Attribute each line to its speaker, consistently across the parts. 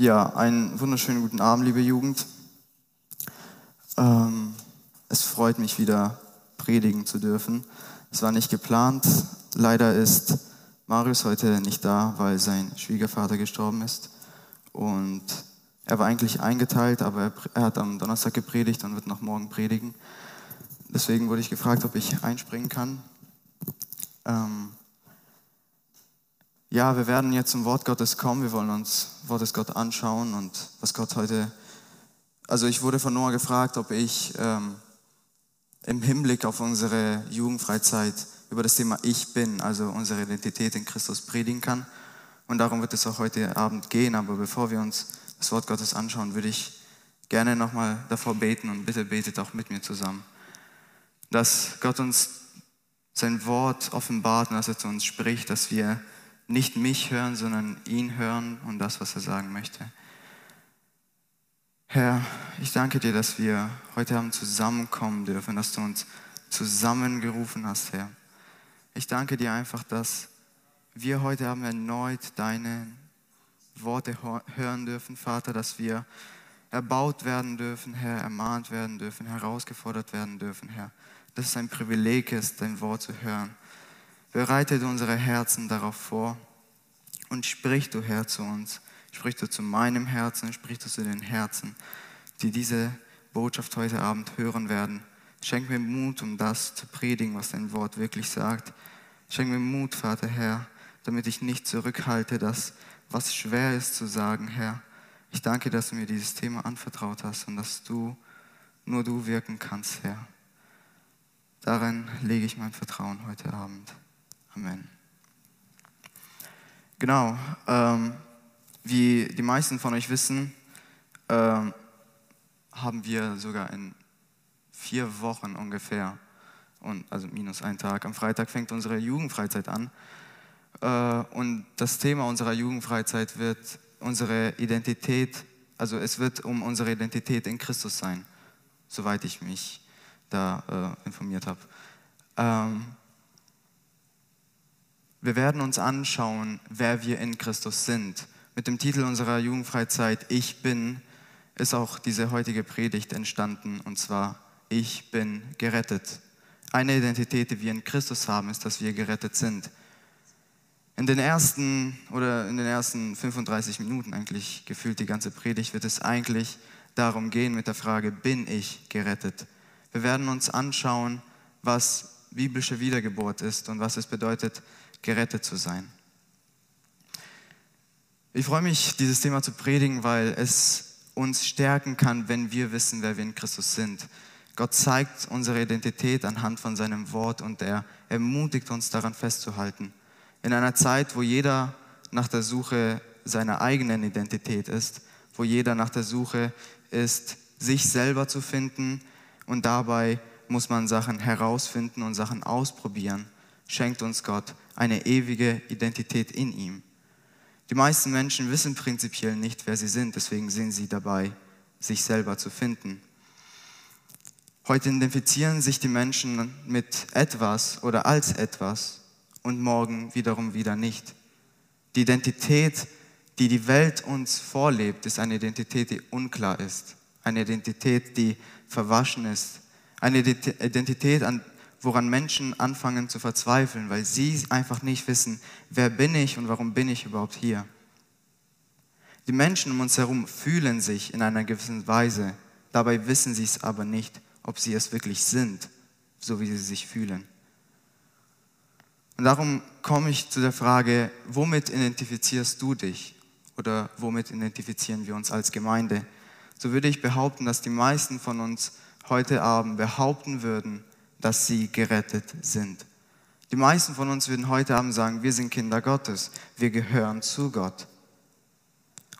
Speaker 1: Ja, einen wunderschönen guten Abend, liebe Jugend. Ähm, es freut mich wieder, predigen zu dürfen. Es war nicht geplant. Leider ist Marius heute nicht da, weil sein Schwiegervater gestorben ist. Und er war eigentlich eingeteilt, aber er hat am Donnerstag gepredigt und wird noch morgen predigen. Deswegen wurde ich gefragt, ob ich einspringen kann. Ähm, ja, wir werden jetzt zum Wort Gottes kommen. Wir wollen uns Wortes Gott anschauen und was Gott heute. Also ich wurde von Noah gefragt, ob ich ähm, im Hinblick auf unsere Jugendfreizeit über das Thema Ich bin, also unsere Identität in Christus predigen kann. Und darum wird es auch heute Abend gehen. Aber bevor wir uns das Wort Gottes anschauen, würde ich gerne nochmal davor beten und bitte betet auch mit mir zusammen, dass Gott uns sein Wort offenbart und dass er zu uns spricht, dass wir nicht mich hören, sondern ihn hören und das, was er sagen möchte. Herr, ich danke dir, dass wir heute Abend zusammenkommen dürfen, dass du uns zusammengerufen hast, Herr. Ich danke dir einfach, dass wir heute Abend erneut deine Worte hören dürfen, Vater, dass wir erbaut werden dürfen, Herr, ermahnt werden dürfen, herausgefordert werden dürfen, Herr. Dass es ein Privileg ist, dein Wort zu hören. Bereitet unsere Herzen darauf vor und sprich du, Herr, zu uns. Sprich du zu meinem Herzen, sprich du zu den Herzen, die diese Botschaft heute Abend hören werden. Schenk mir Mut, um das zu predigen, was dein Wort wirklich sagt. Schenk mir Mut, Vater, Herr, damit ich nicht zurückhalte, das, was schwer ist zu sagen, Herr. Ich danke, dass du mir dieses Thema anvertraut hast und dass du, nur du wirken kannst, Herr. Darin lege ich mein Vertrauen heute Abend. Amen. Genau, ähm, wie die meisten von euch wissen, ähm, haben wir sogar in vier Wochen ungefähr, und, also minus ein Tag, am Freitag fängt unsere Jugendfreizeit an. Äh, und das Thema unserer Jugendfreizeit wird unsere Identität, also es wird um unsere Identität in Christus sein, soweit ich mich da äh, informiert habe. Ähm, wir werden uns anschauen, wer wir in Christus sind. Mit dem Titel unserer Jugendfreizeit Ich bin ist auch diese heutige Predigt entstanden und zwar Ich bin gerettet. Eine Identität, die wir in Christus haben, ist, dass wir gerettet sind. In den ersten oder in den ersten 35 Minuten eigentlich gefühlt die ganze Predigt wird es eigentlich darum gehen mit der Frage, bin ich gerettet? Wir werden uns anschauen, was biblische Wiedergeburt ist und was es bedeutet, gerettet zu sein. Ich freue mich, dieses Thema zu predigen, weil es uns stärken kann, wenn wir wissen, wer wir in Christus sind. Gott zeigt unsere Identität anhand von seinem Wort und er ermutigt uns daran festzuhalten. In einer Zeit, wo jeder nach der Suche seiner eigenen Identität ist, wo jeder nach der Suche ist, sich selber zu finden und dabei muss man Sachen herausfinden und Sachen ausprobieren, schenkt uns Gott eine ewige Identität in ihm. Die meisten Menschen wissen prinzipiell nicht, wer sie sind, deswegen sind sie dabei, sich selber zu finden. Heute identifizieren sich die Menschen mit etwas oder als etwas und morgen wiederum wieder nicht. Die Identität, die die Welt uns vorlebt, ist eine Identität, die unklar ist, eine Identität, die verwaschen ist, eine Identität, an woran Menschen anfangen zu verzweifeln, weil sie einfach nicht wissen, wer bin ich und warum bin ich überhaupt hier. Die Menschen um uns herum fühlen sich in einer gewissen Weise, dabei wissen sie es aber nicht, ob sie es wirklich sind, so wie sie sich fühlen. Und darum komme ich zu der Frage, womit identifizierst du dich oder womit identifizieren wir uns als Gemeinde? So würde ich behaupten, dass die meisten von uns heute Abend behaupten würden, dass sie gerettet sind. Die meisten von uns würden heute Abend sagen, wir sind Kinder Gottes, wir gehören zu Gott.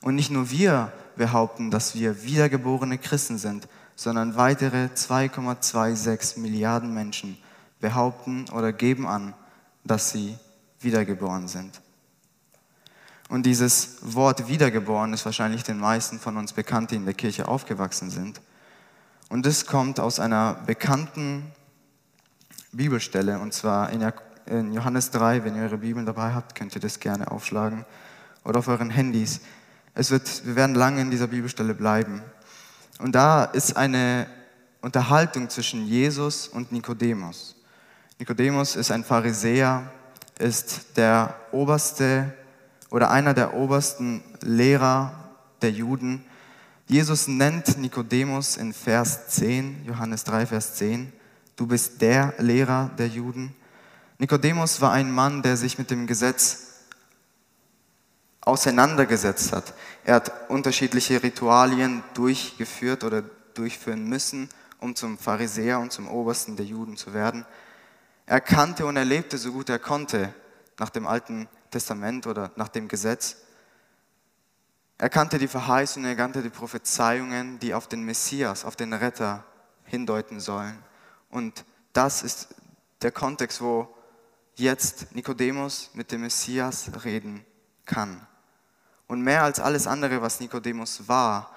Speaker 1: Und nicht nur wir behaupten, dass wir wiedergeborene Christen sind, sondern weitere 2,26 Milliarden Menschen behaupten oder geben an, dass sie wiedergeboren sind. Und dieses Wort wiedergeboren ist wahrscheinlich den meisten von uns bekannt, die in der Kirche aufgewachsen sind. Und es kommt aus einer bekannten Bibelstelle, und zwar in Johannes 3, wenn ihr eure Bibeln dabei habt, könnt ihr das gerne aufschlagen oder auf euren Handys. Es wird, wir werden lange in dieser Bibelstelle bleiben. Und da ist eine Unterhaltung zwischen Jesus und Nikodemus. Nikodemus ist ein Pharisäer, ist der oberste oder einer der obersten Lehrer der Juden. Jesus nennt Nikodemus in Vers 10, Johannes 3, Vers 10, du bist der Lehrer der Juden. Nikodemus war ein Mann, der sich mit dem Gesetz auseinandergesetzt hat. Er hat unterschiedliche Ritualien durchgeführt oder durchführen müssen, um zum Pharisäer und zum Obersten der Juden zu werden. Er kannte und erlebte so gut er konnte nach dem Alten Testament oder nach dem Gesetz. Er kannte die Verheißungen, er kannte die Prophezeiungen, die auf den Messias, auf den Retter hindeuten sollen. Und das ist der Kontext, wo jetzt Nikodemus mit dem Messias reden kann. Und mehr als alles andere, was Nikodemus war,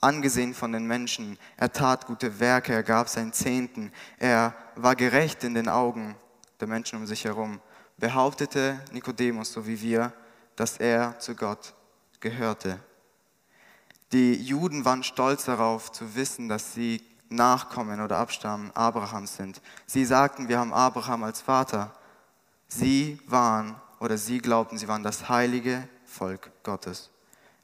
Speaker 1: angesehen von den Menschen, er tat gute Werke, er gab seinen Zehnten, er war gerecht in den Augen der Menschen um sich herum, behauptete Nikodemus, so wie wir, dass er zu Gott gehörte. Die Juden waren stolz darauf zu wissen, dass sie Nachkommen oder Abstammen Abrahams sind. Sie sagten, wir haben Abraham als Vater. Sie waren oder sie glaubten, sie waren das heilige Volk Gottes.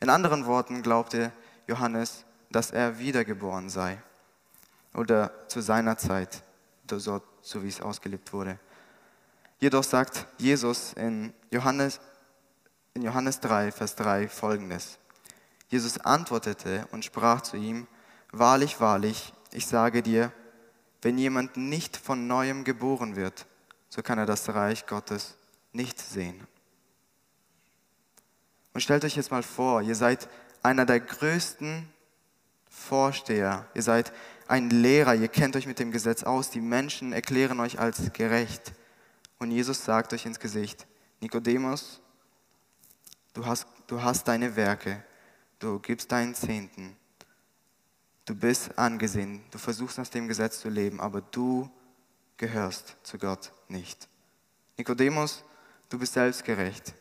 Speaker 1: In anderen Worten glaubte Johannes, dass er wiedergeboren sei oder zu seiner Zeit, so, wie es ausgelebt wurde. Jedoch sagt Jesus in Johannes, in Johannes 3, Vers 3 folgendes. Jesus antwortete und sprach zu ihm, Wahrlich, wahrlich, ich sage dir, wenn jemand nicht von neuem geboren wird, so kann er das Reich Gottes nicht sehen. Und stellt euch jetzt mal vor, ihr seid einer der größten Vorsteher, ihr seid ein Lehrer, ihr kennt euch mit dem Gesetz aus, die Menschen erklären euch als gerecht. Und Jesus sagt euch ins Gesicht, Nikodemus, du hast, du hast deine Werke, du gibst deinen Zehnten, du bist angesehen, du versuchst nach dem Gesetz zu leben, aber du gehörst zu Gott nicht. Nikodemus, du bist selbstgerecht.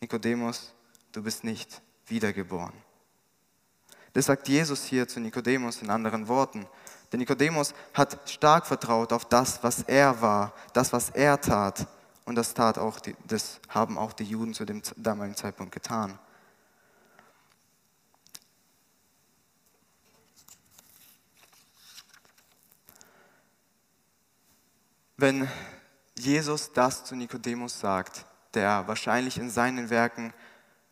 Speaker 1: Nikodemus, du bist nicht wiedergeboren. Das sagt Jesus hier zu Nikodemus in anderen Worten. Denn Nikodemus hat stark vertraut auf das, was er war, das, was er tat. Und das, tat auch die, das haben auch die Juden zu dem damaligen Zeitpunkt getan. Wenn Jesus das zu Nikodemus sagt, der wahrscheinlich in seinen Werken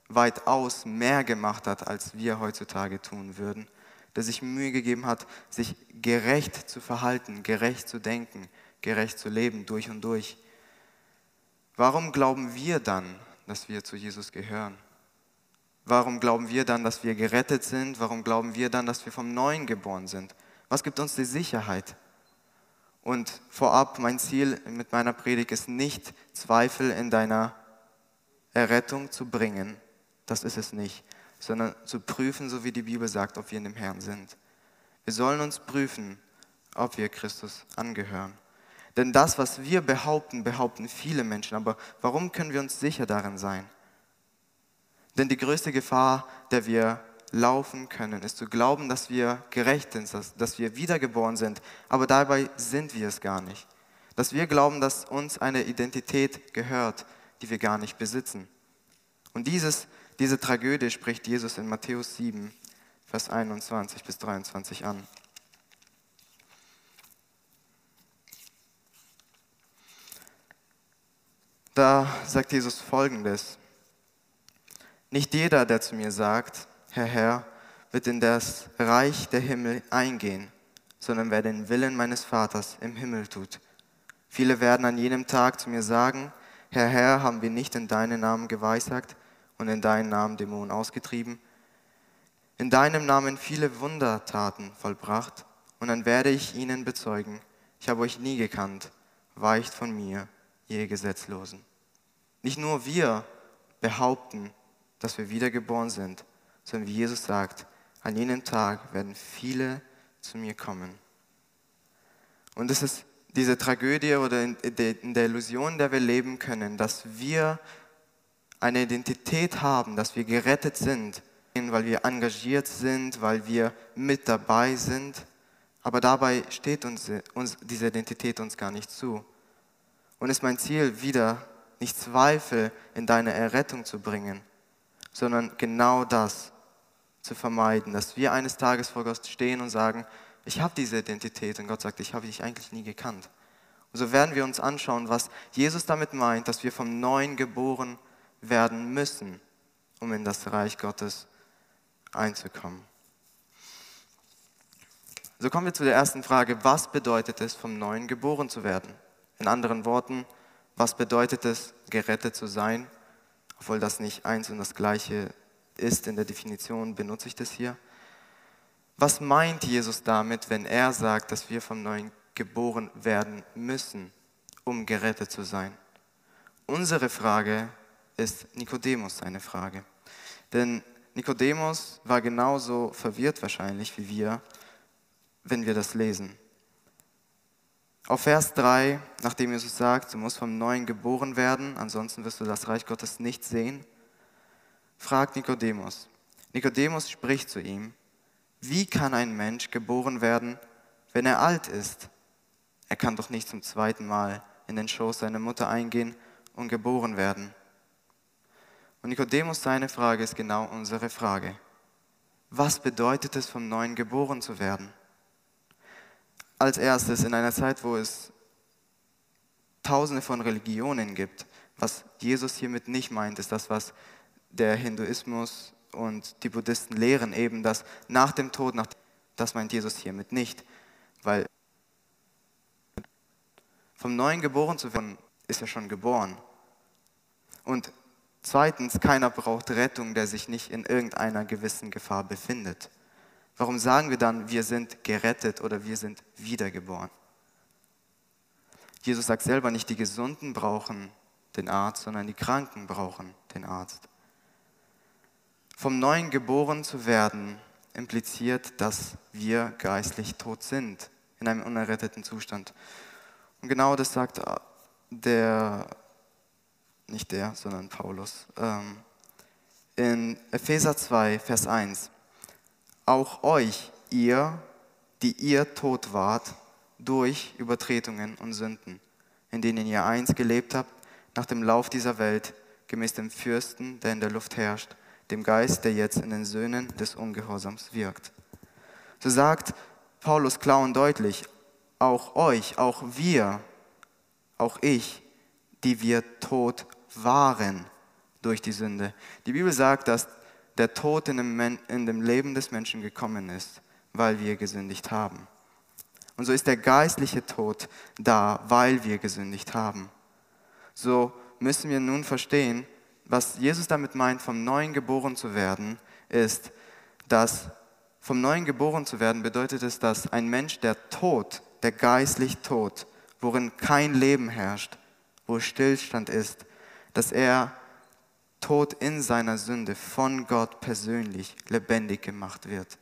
Speaker 1: weitaus mehr gemacht hat, als wir heutzutage tun würden, der sich Mühe gegeben hat, sich gerecht zu verhalten, gerecht zu denken, gerecht zu leben, durch und durch. Warum glauben wir dann, dass wir zu Jesus gehören? Warum glauben wir dann, dass wir gerettet sind? Warum glauben wir dann, dass wir vom Neuen geboren sind? Was gibt uns die Sicherheit? Und vorab, mein Ziel mit meiner Predigt ist nicht, Zweifel in deiner Errettung zu bringen, das ist es nicht, sondern zu prüfen, so wie die Bibel sagt, ob wir in dem Herrn sind. Wir sollen uns prüfen, ob wir Christus angehören. Denn das, was wir behaupten, behaupten viele Menschen. Aber warum können wir uns sicher darin sein? Denn die größte Gefahr, der wir laufen können, ist zu glauben, dass wir gerecht sind, dass, dass wir wiedergeboren sind. Aber dabei sind wir es gar nicht. Dass wir glauben, dass uns eine Identität gehört, die wir gar nicht besitzen. Und dieses diese Tragödie spricht Jesus in Matthäus 7, Vers 21 bis 23 an. Da sagt Jesus folgendes. Nicht jeder, der zu mir sagt, Herr, Herr, wird in das Reich der Himmel eingehen, sondern wer den Willen meines Vaters im Himmel tut. Viele werden an jenem Tag zu mir sagen, Herr, Herr, haben wir nicht in deinen Namen geweissagt und in deinem Namen Dämonen ausgetrieben, in deinem Namen viele Wundertaten vollbracht, und dann werde ich ihnen bezeugen, ich habe euch nie gekannt, weicht von mir, ihr Gesetzlosen. Nicht nur wir behaupten, dass wir wiedergeboren sind, sondern wie Jesus sagt, an jenem Tag werden viele zu mir kommen. Und es ist diese Tragödie oder in der Illusion, in der wir leben können, dass wir eine Identität haben, dass wir gerettet sind, weil wir engagiert sind, weil wir mit dabei sind. Aber dabei steht uns, uns diese Identität uns gar nicht zu. Und ist mein Ziel wieder, nicht Zweifel in deine Errettung zu bringen, sondern genau das zu vermeiden, dass wir eines Tages vor Gott stehen und sagen, ich habe diese Identität und Gott sagt, ich habe dich eigentlich nie gekannt. Und so werden wir uns anschauen, was Jesus damit meint, dass wir vom Neuen geboren werden müssen, um in das Reich Gottes einzukommen. So kommen wir zu der ersten Frage, was bedeutet es, vom Neuen geboren zu werden? In anderen Worten, was bedeutet es, gerettet zu sein? Obwohl das nicht eins und das gleiche ist in der Definition, benutze ich das hier. Was meint Jesus damit, wenn er sagt, dass wir vom Neuen geboren werden müssen, um gerettet zu sein? Unsere Frage ist Nikodemus seine Frage. Denn Nikodemus war genauso verwirrt wahrscheinlich wie wir, wenn wir das lesen. Auf Vers 3, nachdem Jesus sagt, du musst vom Neuen geboren werden, ansonsten wirst du das Reich Gottes nicht sehen, fragt Nikodemus. Nikodemus spricht zu ihm, wie kann ein Mensch geboren werden, wenn er alt ist? Er kann doch nicht zum zweiten Mal in den Schoß seiner Mutter eingehen und geboren werden. Und Nikodemus, seine Frage ist genau unsere Frage. Was bedeutet es, vom Neuen geboren zu werden? Als erstes, in einer Zeit, wo es tausende von Religionen gibt, was Jesus hiermit nicht meint, ist das, was der Hinduismus und die Buddhisten lehren, eben, dass nach dem Tod, nach, das meint Jesus hiermit nicht, weil vom Neuen geboren zu werden, ist er schon geboren. Und Zweitens, keiner braucht Rettung, der sich nicht in irgendeiner gewissen Gefahr befindet. Warum sagen wir dann, wir sind gerettet oder wir sind wiedergeboren? Jesus sagt selber nicht, die Gesunden brauchen den Arzt, sondern die Kranken brauchen den Arzt. Vom Neuen geboren zu werden impliziert, dass wir geistlich tot sind, in einem unerretteten Zustand. Und genau das sagt der nicht der, sondern Paulus. Ähm, in Epheser 2, Vers 1. Auch euch, ihr, die ihr tot wart, durch Übertretungen und Sünden, in denen ihr einst gelebt habt, nach dem Lauf dieser Welt, gemäß dem Fürsten, der in der Luft herrscht, dem Geist, der jetzt in den Söhnen des Ungehorsams wirkt. So sagt Paulus klar und deutlich, auch euch, auch wir, auch ich, die wir tot waren durch die Sünde. Die Bibel sagt, dass der Tod in dem, in dem Leben des Menschen gekommen ist, weil wir gesündigt haben. Und so ist der geistliche Tod da, weil wir gesündigt haben. So müssen wir nun verstehen, was Jesus damit meint, vom Neuen geboren zu werden, ist, dass vom Neuen geboren zu werden bedeutet es, dass ein Mensch, der tot, der geistlich tot, worin kein Leben herrscht, wo Stillstand ist, dass er tot in seiner Sünde von Gott persönlich lebendig gemacht wird.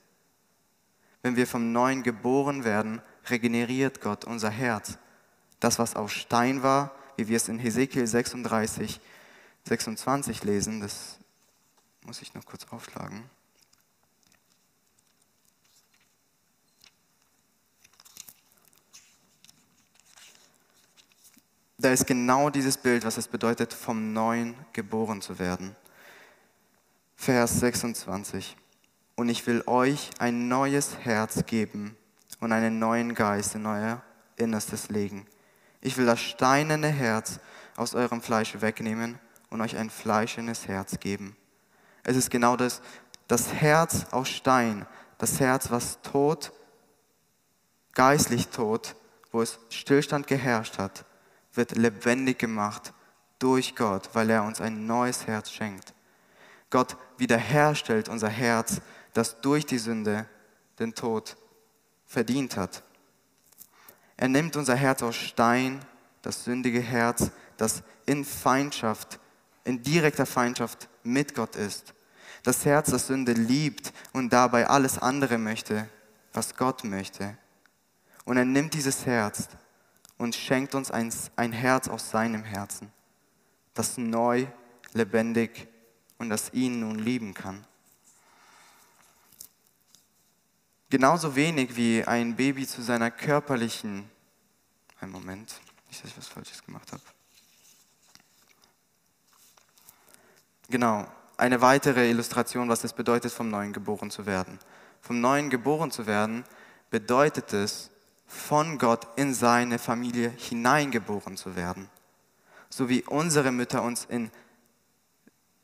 Speaker 1: Wenn wir vom Neuen geboren werden, regeneriert Gott unser Herz. Das, was aus Stein war, wie wir es in Hesekiel 36, 26 lesen, das muss ich noch kurz aufschlagen. da ist genau dieses Bild, was es bedeutet, vom Neuen geboren zu werden. Vers 26. Und ich will euch ein neues Herz geben und einen neuen Geist in euer Innerstes legen. Ich will das steinerne Herz aus eurem Fleisch wegnehmen und euch ein fleischendes Herz geben. Es ist genau das, das Herz aus Stein, das Herz, was tot, geistlich tot, wo es Stillstand geherrscht hat, wird lebendig gemacht durch Gott, weil er uns ein neues Herz schenkt. Gott wiederherstellt unser Herz, das durch die Sünde den Tod verdient hat. Er nimmt unser Herz aus Stein, das sündige Herz, das in Feindschaft, in direkter Feindschaft mit Gott ist. Das Herz, das Sünde liebt und dabei alles andere möchte, was Gott möchte. Und er nimmt dieses Herz und schenkt uns ein, ein Herz aus seinem Herzen, das neu, lebendig und das ihn nun lieben kann. Genauso wenig wie ein Baby zu seiner körperlichen, einen Moment, nicht, dass ich was Falsches gemacht habe. Genau, eine weitere Illustration, was es bedeutet, vom Neuen geboren zu werden. Vom Neuen geboren zu werden bedeutet es, von Gott in seine Familie hineingeboren zu werden. So wie unsere Mütter uns in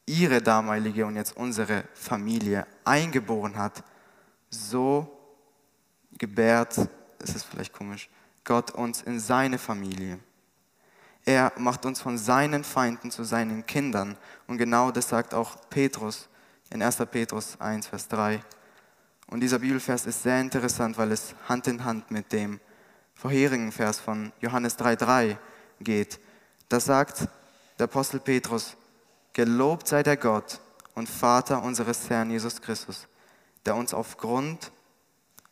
Speaker 1: ihre damalige und jetzt unsere Familie eingeboren hat, so gebärt, es ist vielleicht komisch, Gott uns in seine Familie. Er macht uns von seinen Feinden zu seinen Kindern. Und genau das sagt auch Petrus in 1. Petrus 1, Vers 3. Und dieser Bibelvers ist sehr interessant, weil es Hand in Hand mit dem vorherigen Vers von Johannes 3,3 geht. Da sagt der Apostel Petrus, Gelobt sei der Gott und Vater unseres Herrn Jesus Christus, der uns aufgrund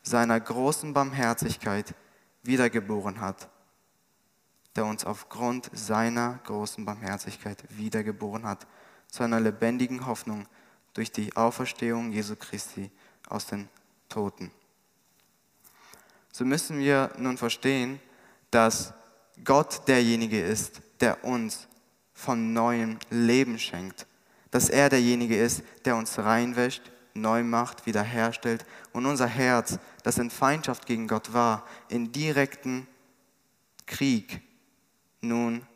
Speaker 1: seiner großen Barmherzigkeit wiedergeboren hat der uns aufgrund seiner großen Barmherzigkeit wiedergeboren hat, zu einer lebendigen Hoffnung durch die Auferstehung Jesu Christi aus den Toten. So müssen wir nun verstehen, dass Gott derjenige ist, der uns von neuem Leben schenkt. Dass er derjenige ist, der uns reinwäscht, neu macht, wiederherstellt und unser Herz, das in Feindschaft gegen Gott war, in direkten Krieg nun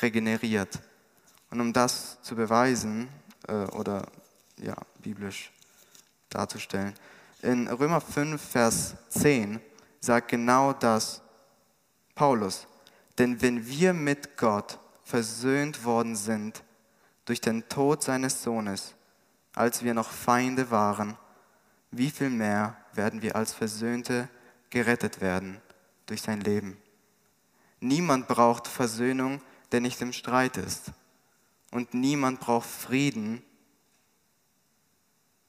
Speaker 1: regeneriert. Und um das zu beweisen äh, oder ja, biblisch darzustellen, in Römer 5, Vers 10 sagt genau das Paulus. Denn wenn wir mit Gott versöhnt worden sind durch den Tod seines Sohnes, als wir noch Feinde waren, wie viel mehr werden wir als Versöhnte gerettet werden durch sein Leben? Niemand braucht Versöhnung, der nicht im Streit ist. Und niemand braucht Frieden.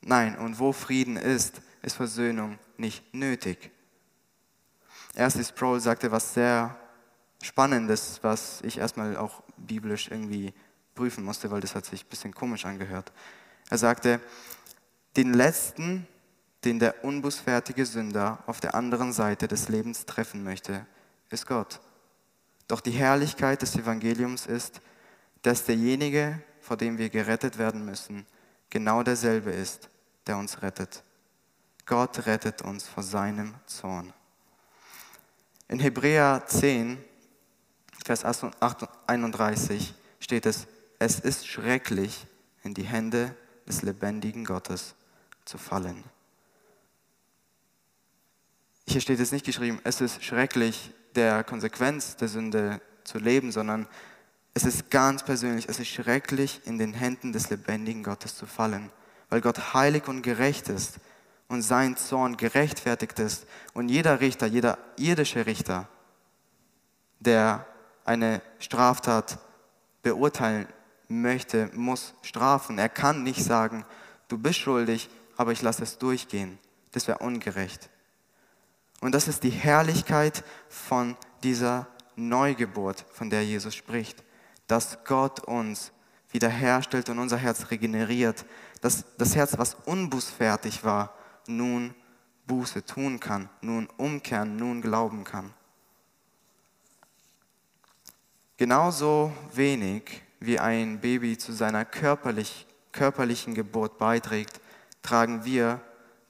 Speaker 1: Nein, und wo Frieden ist, ist Versöhnung nicht nötig. Erst Sproul sagte was sehr Spannendes, was ich erstmal auch biblisch irgendwie prüfen musste, weil das hat sich ein bisschen komisch angehört. Er sagte, den letzten, den der unbußfertige Sünder auf der anderen Seite des Lebens treffen möchte, ist Gott. Doch die Herrlichkeit des Evangeliums ist, dass derjenige, vor dem wir gerettet werden müssen, genau derselbe ist, der uns rettet. Gott rettet uns vor seinem Zorn. In Hebräer 10, Vers 31 steht es, es ist schrecklich, in die Hände des lebendigen Gottes zu fallen. Hier steht es nicht geschrieben, es ist schrecklich, der Konsequenz der Sünde zu leben, sondern es ist ganz persönlich, es ist schrecklich, in den Händen des lebendigen Gottes zu fallen, weil Gott heilig und gerecht ist und sein Zorn gerechtfertigt ist. Und jeder Richter, jeder irdische Richter, der eine Straftat beurteilen möchte, muss strafen. Er kann nicht sagen, du bist schuldig, aber ich lasse es durchgehen. Das wäre ungerecht. Und das ist die Herrlichkeit von dieser Neugeburt, von der Jesus spricht. Dass Gott uns wiederherstellt und unser Herz regeneriert. Dass das Herz, was unbußfertig war, nun Buße tun kann, nun umkehren, nun glauben kann. Genauso wenig wie ein Baby zu seiner körperlich, körperlichen Geburt beiträgt, tragen wir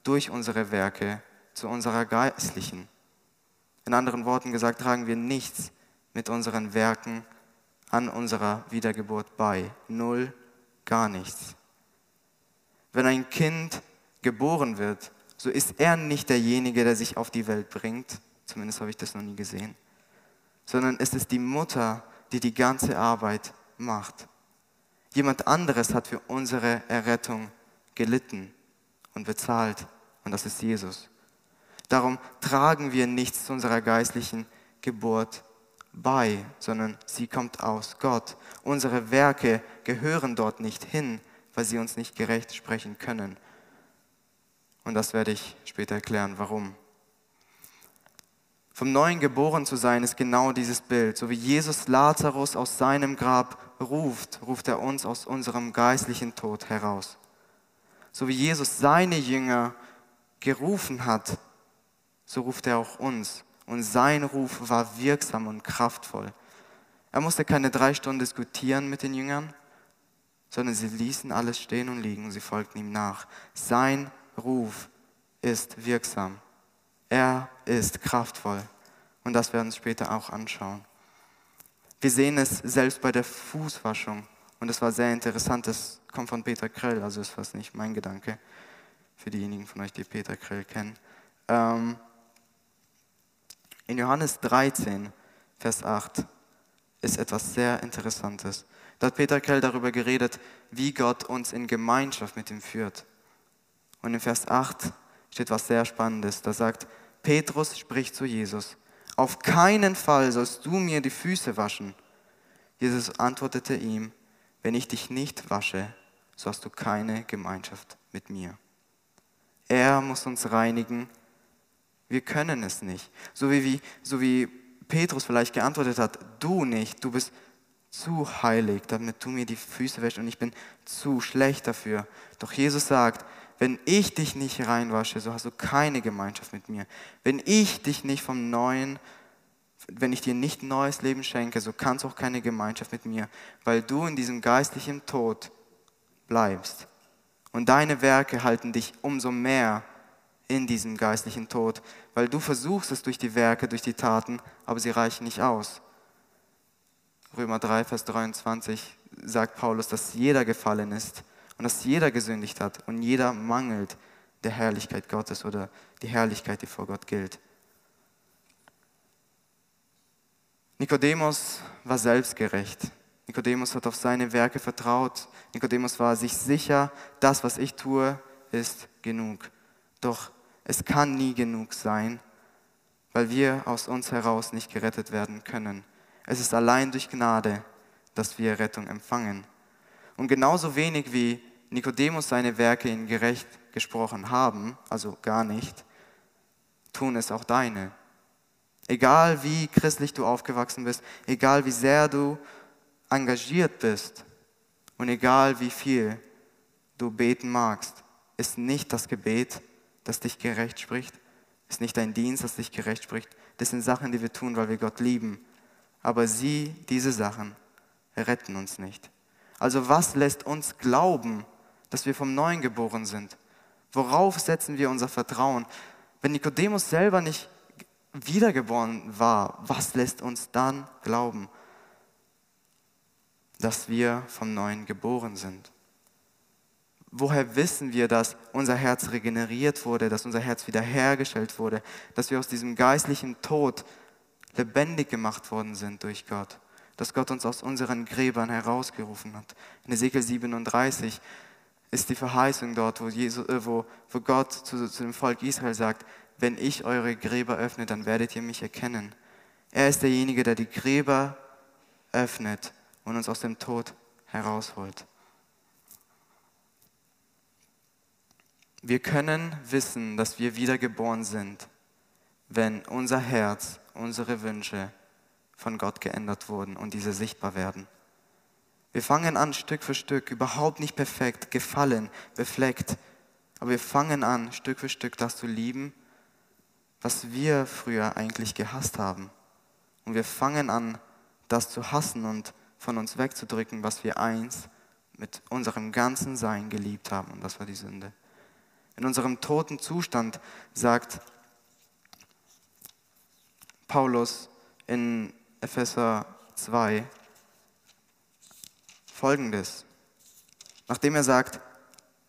Speaker 1: durch unsere Werke zu unserer geistlichen. In anderen Worten gesagt, tragen wir nichts mit unseren Werken an unserer Wiedergeburt bei. Null, gar nichts. Wenn ein Kind geboren wird, so ist er nicht derjenige, der sich auf die Welt bringt, zumindest habe ich das noch nie gesehen, sondern es ist die Mutter, die die ganze Arbeit macht. Jemand anderes hat für unsere Errettung gelitten und bezahlt und das ist Jesus. Darum tragen wir nichts zu unserer geistlichen Geburt bei, sondern sie kommt aus Gott. Unsere Werke gehören dort nicht hin, weil sie uns nicht gerecht sprechen können. Und das werde ich später erklären, warum. Vom Neuen geboren zu sein ist genau dieses Bild. So wie Jesus Lazarus aus seinem Grab ruft, ruft er uns aus unserem geistlichen Tod heraus. So wie Jesus seine Jünger gerufen hat so ruft er auch uns. Und sein Ruf war wirksam und kraftvoll. Er musste keine drei Stunden diskutieren mit den Jüngern, sondern sie ließen alles stehen und liegen und sie folgten ihm nach. Sein Ruf ist wirksam. Er ist kraftvoll. Und das werden wir uns später auch anschauen. Wir sehen es selbst bei der Fußwaschung. Und das war sehr interessant. Das kommt von Peter Krell, also ist fast nicht mein Gedanke. Für diejenigen von euch, die Peter Krell kennen. Ähm, in Johannes 13, Vers 8 ist etwas sehr Interessantes. Da hat Peter Krell darüber geredet, wie Gott uns in Gemeinschaft mit ihm führt. Und in Vers 8 steht was sehr Spannendes. Da sagt, Petrus spricht zu Jesus, auf keinen Fall sollst du mir die Füße waschen. Jesus antwortete ihm, wenn ich dich nicht wasche, so hast du keine Gemeinschaft mit mir. Er muss uns reinigen. Wir können es nicht. So wie, so wie Petrus vielleicht geantwortet hat, du nicht, du bist zu heilig, damit du mir die Füße wäschst und ich bin zu schlecht dafür. Doch Jesus sagt, wenn ich dich nicht reinwasche, so hast du keine Gemeinschaft mit mir. Wenn ich dich nicht vom Neuen, wenn ich dir nicht neues Leben schenke, so kannst du auch keine Gemeinschaft mit mir, weil du in diesem geistlichen Tod bleibst. Und deine Werke halten dich umso mehr in diesem geistlichen Tod, weil du versuchst es durch die Werke, durch die Taten, aber sie reichen nicht aus. Römer 3, Vers 23 sagt Paulus, dass jeder gefallen ist und dass jeder gesündigt hat und jeder mangelt der Herrlichkeit Gottes oder die Herrlichkeit, die vor Gott gilt. Nikodemus war selbstgerecht. Nikodemus hat auf seine Werke vertraut. Nikodemus war sich sicher, das, was ich tue, ist genug. Doch es kann nie genug sein, weil wir aus uns heraus nicht gerettet werden können. Es ist allein durch Gnade, dass wir Rettung empfangen. Und genauso wenig wie Nikodemus seine Werke in gerecht gesprochen haben, also gar nicht, tun es auch deine. Egal wie christlich du aufgewachsen bist, egal wie sehr du engagiert bist und egal wie viel du beten magst, ist nicht das Gebet, das dich gerecht spricht, ist nicht dein Dienst, das dich gerecht spricht. Das sind Sachen, die wir tun, weil wir Gott lieben. Aber sie, diese Sachen, retten uns nicht. Also was lässt uns glauben, dass wir vom Neuen geboren sind? Worauf setzen wir unser Vertrauen? Wenn Nikodemus selber nicht wiedergeboren war, was lässt uns dann glauben, dass wir vom Neuen geboren sind? Woher wissen wir, dass unser Herz regeneriert wurde, dass unser Herz wiederhergestellt wurde, dass wir aus diesem geistlichen Tod lebendig gemacht worden sind durch Gott, dass Gott uns aus unseren Gräbern herausgerufen hat? In Ezekiel 37 ist die Verheißung dort, wo, Jesus, äh, wo, wo Gott zu, zu dem Volk Israel sagt, wenn ich eure Gräber öffne, dann werdet ihr mich erkennen. Er ist derjenige, der die Gräber öffnet und uns aus dem Tod herausholt. Wir können wissen, dass wir wiedergeboren sind, wenn unser Herz, unsere Wünsche von Gott geändert wurden und diese sichtbar werden. Wir fangen an, Stück für Stück, überhaupt nicht perfekt, gefallen, befleckt, aber wir fangen an, Stück für Stück das zu lieben, was wir früher eigentlich gehasst haben. Und wir fangen an, das zu hassen und von uns wegzudrücken, was wir einst mit unserem ganzen Sein geliebt haben. Und das war die Sünde in unserem toten Zustand, sagt Paulus in Epheser 2 folgendes. Nachdem er sagt,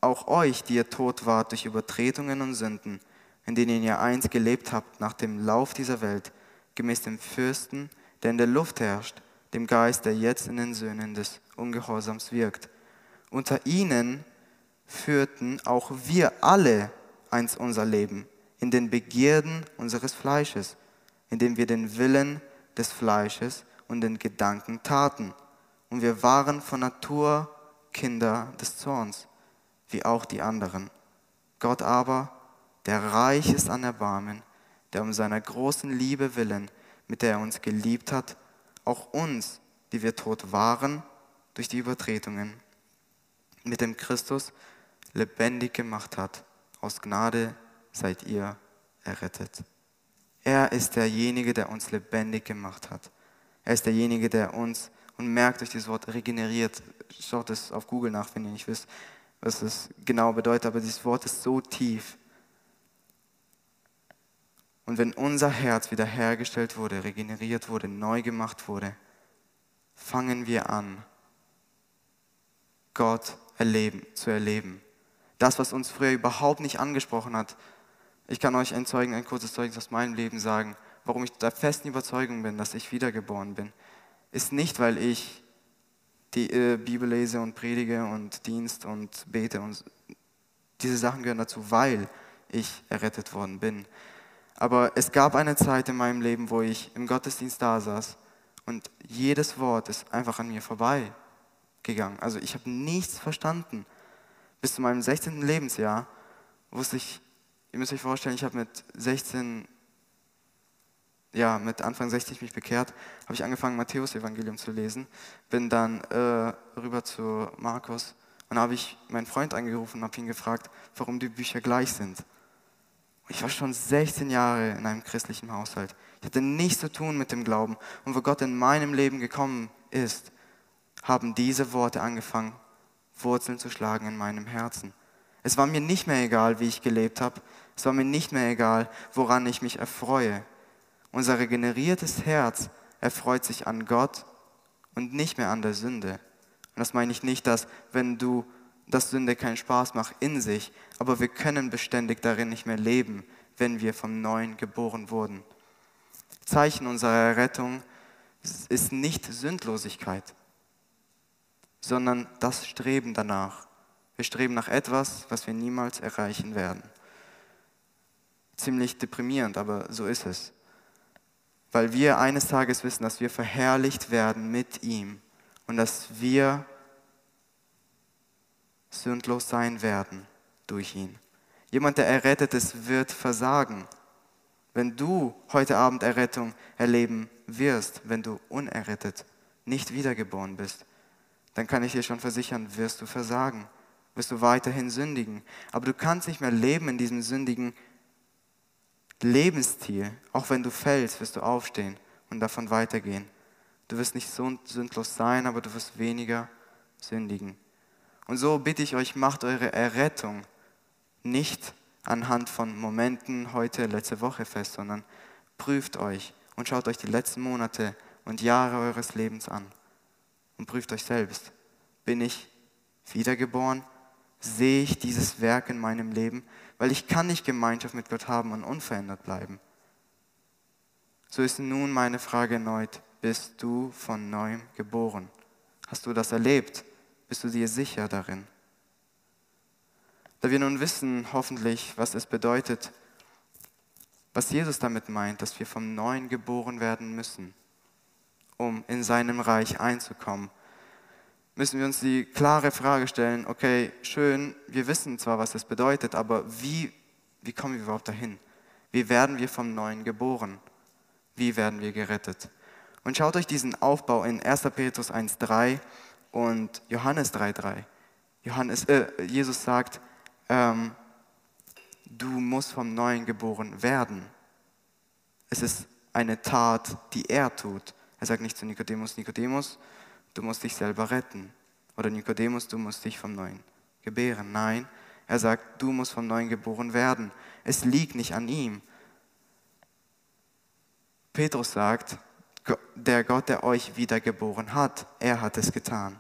Speaker 1: auch euch, die ihr tot wart durch Übertretungen und Sünden, in denen ihr einst gelebt habt nach dem Lauf dieser Welt, gemäß dem Fürsten, der in der Luft herrscht, dem Geist, der jetzt in den Söhnen des Ungehorsams wirkt. Unter ihnen führten auch wir alle einst unser Leben in den Begierden unseres Fleisches, indem wir den Willen des Fleisches und den Gedanken taten. Und wir waren von Natur Kinder des Zorns, wie auch die anderen. Gott aber, der reich ist an Erbarmen, der um seiner großen Liebe willen, mit der er uns geliebt hat, auch uns, die wir tot waren durch die Übertretungen, mit dem Christus lebendig gemacht hat. Aus Gnade seid ihr errettet. Er ist derjenige, der uns lebendig gemacht hat. Er ist derjenige, der uns, und merkt euch dieses Wort regeneriert, schaut es auf Google nach, wenn ihr nicht wisst, was es genau bedeutet, aber dieses Wort ist so tief. Und wenn unser Herz wiederhergestellt wurde, regeneriert wurde, neu gemacht wurde, fangen wir an, Gott erleben, zu erleben. Das, was uns früher überhaupt nicht angesprochen hat. Ich kann euch ein Zeugen, ein kurzes Zeugnis aus meinem Leben sagen, warum ich der festen Überzeugung bin, dass ich wiedergeboren bin, ist nicht, weil ich die äh, Bibel lese und predige und Dienst und bete und diese Sachen gehören dazu, weil ich errettet worden bin. Aber es gab eine Zeit in meinem Leben, wo ich im Gottesdienst da saß und jedes Wort ist einfach an mir vorbeigegangen. Also ich habe nichts verstanden. Bis zu meinem 16. Lebensjahr wusste ich, ihr müsst euch vorstellen, ich habe mit 16, ja, mit Anfang 60 mich bekehrt, habe ich angefangen, Matthäus-Evangelium zu lesen, bin dann äh, rüber zu Markus und habe ich meinen Freund angerufen und habe ihn gefragt, warum die Bücher gleich sind. Ich war schon 16 Jahre in einem christlichen Haushalt. Ich hatte nichts zu tun mit dem Glauben. Und wo Gott in meinem Leben gekommen ist, haben diese Worte angefangen, Wurzeln zu schlagen in meinem Herzen. Es war mir nicht mehr egal, wie ich gelebt habe. Es war mir nicht mehr egal, woran ich mich erfreue. Unser regeneriertes Herz erfreut sich an Gott und nicht mehr an der Sünde. Und das meine ich nicht, dass wenn du dass Sünde keinen Spaß macht in sich, aber wir können beständig darin nicht mehr leben, wenn wir vom Neuen geboren wurden. Zeichen unserer Errettung ist nicht Sündlosigkeit, sondern das Streben danach. Wir streben nach etwas, was wir niemals erreichen werden. Ziemlich deprimierend, aber so ist es. Weil wir eines Tages wissen, dass wir verherrlicht werden mit ihm und dass wir sündlos sein werden durch ihn. Jemand, der errettet ist, wird versagen. Wenn du heute Abend Errettung erleben wirst, wenn du unerrettet, nicht wiedergeboren bist, dann kann ich dir schon versichern, wirst du versagen, wirst du weiterhin sündigen. Aber du kannst nicht mehr leben in diesem sündigen Lebensstil. Auch wenn du fällst, wirst du aufstehen und davon weitergehen. Du wirst nicht so sündlos sein, aber du wirst weniger sündigen. Und so bitte ich euch, macht eure Errettung nicht anhand von Momenten heute, letzte Woche fest, sondern prüft euch und schaut euch die letzten Monate und Jahre eures Lebens an und prüft euch selbst. Bin ich wiedergeboren? Sehe ich dieses Werk in meinem Leben? Weil ich kann nicht Gemeinschaft mit Gott haben und unverändert bleiben. So ist nun meine Frage erneut, bist du von neuem geboren? Hast du das erlebt? Bist du dir sicher darin? Da wir nun wissen, hoffentlich, was es bedeutet, was Jesus damit meint, dass wir vom Neuen geboren werden müssen, um in seinem Reich einzukommen, müssen wir uns die klare Frage stellen, okay, schön, wir wissen zwar, was es bedeutet, aber wie, wie kommen wir überhaupt dahin? Wie werden wir vom Neuen geboren? Wie werden wir gerettet? Und schaut euch diesen Aufbau in 1. Petrus 1.3 und Johannes 3,3. Johannes, äh, Jesus sagt, ähm, du musst vom Neuen geboren werden. Es ist eine Tat, die er tut. Er sagt nicht zu Nikodemus, Nikodemus, du musst dich selber retten. Oder Nikodemus, du musst dich vom Neuen gebären. Nein, er sagt, du musst vom Neuen geboren werden. Es liegt nicht an ihm. Petrus sagt, der Gott, der euch wiedergeboren hat, er hat es getan.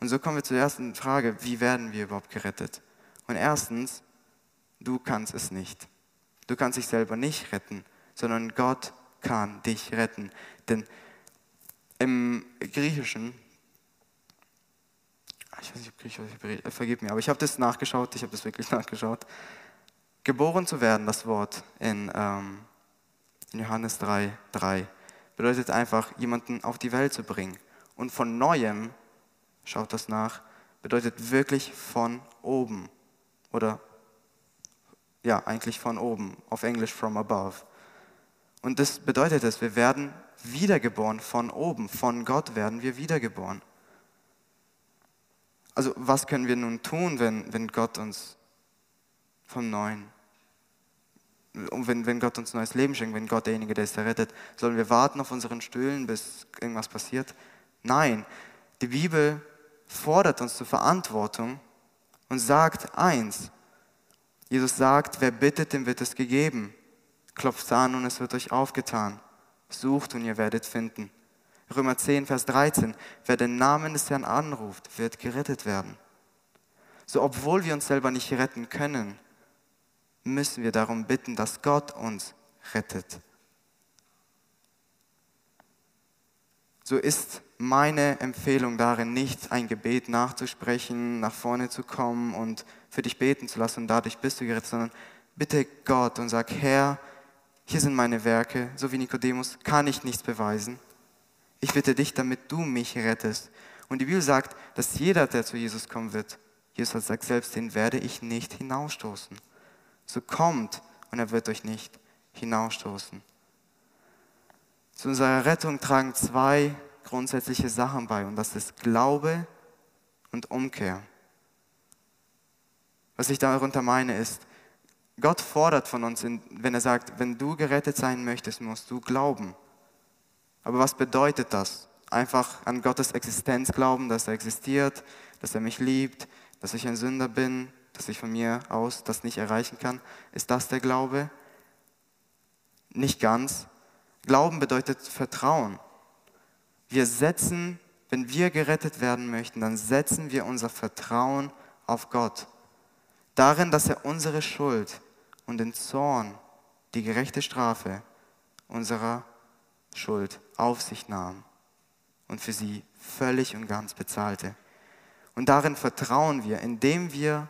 Speaker 1: Und so kommen wir zur ersten Frage, wie werden wir überhaupt gerettet? Und erstens, du kannst es nicht. Du kannst dich selber nicht retten, sondern Gott kann dich retten. Denn im Griechischen, ah, ich weiß nicht, ob Griechisch, vergib mir, aber ich habe das nachgeschaut, ich habe das wirklich nachgeschaut. Geboren zu werden, das Wort in, ähm, in Johannes 3, 3, bedeutet einfach, jemanden auf die Welt zu bringen. Und von neuem schaut das nach, bedeutet wirklich von oben. Oder ja, eigentlich von oben, auf Englisch from above. Und das bedeutet es, wir werden wiedergeboren von oben, von Gott werden wir wiedergeboren. Also was können wir nun tun, wenn, wenn Gott uns vom Neuen wenn, wenn Gott uns neues Leben schenkt, wenn Gott derjenige, der ist, errettet, sollen wir warten auf unseren Stühlen, bis irgendwas passiert? Nein, die Bibel fordert uns zur Verantwortung und sagt eins. Jesus sagt, wer bittet, dem wird es gegeben. Klopft an und es wird euch aufgetan. Sucht und ihr werdet finden. Römer 10, Vers 13. Wer den Namen des Herrn anruft, wird gerettet werden. So, obwohl wir uns selber nicht retten können, müssen wir darum bitten, dass Gott uns rettet. So ist meine Empfehlung darin, nicht ein Gebet nachzusprechen, nach vorne zu kommen und für dich beten zu lassen und dadurch bist du gerettet, sondern bitte Gott und sag, Herr, hier sind meine Werke, so wie Nikodemus, kann ich nichts beweisen. Ich bitte dich, damit du mich rettest. Und die Bibel sagt, dass jeder, der zu Jesus kommen wird, Jesus sagt selbst, den werde ich nicht hinausstoßen. So kommt und er wird euch nicht hinausstoßen. Zu unserer Rettung tragen zwei grundsätzliche Sachen bei und das ist Glaube und Umkehr. Was ich darunter meine ist, Gott fordert von uns, wenn er sagt, wenn du gerettet sein möchtest, musst du glauben. Aber was bedeutet das? Einfach an Gottes Existenz glauben, dass er existiert, dass er mich liebt, dass ich ein Sünder bin, dass ich von mir aus das nicht erreichen kann. Ist das der Glaube? Nicht ganz. Glauben bedeutet Vertrauen. Wir setzen, wenn wir gerettet werden möchten, dann setzen wir unser Vertrauen auf Gott. Darin, dass er unsere Schuld und den Zorn, die gerechte Strafe unserer Schuld auf sich nahm und für sie völlig und ganz bezahlte. Und darin vertrauen wir, indem wir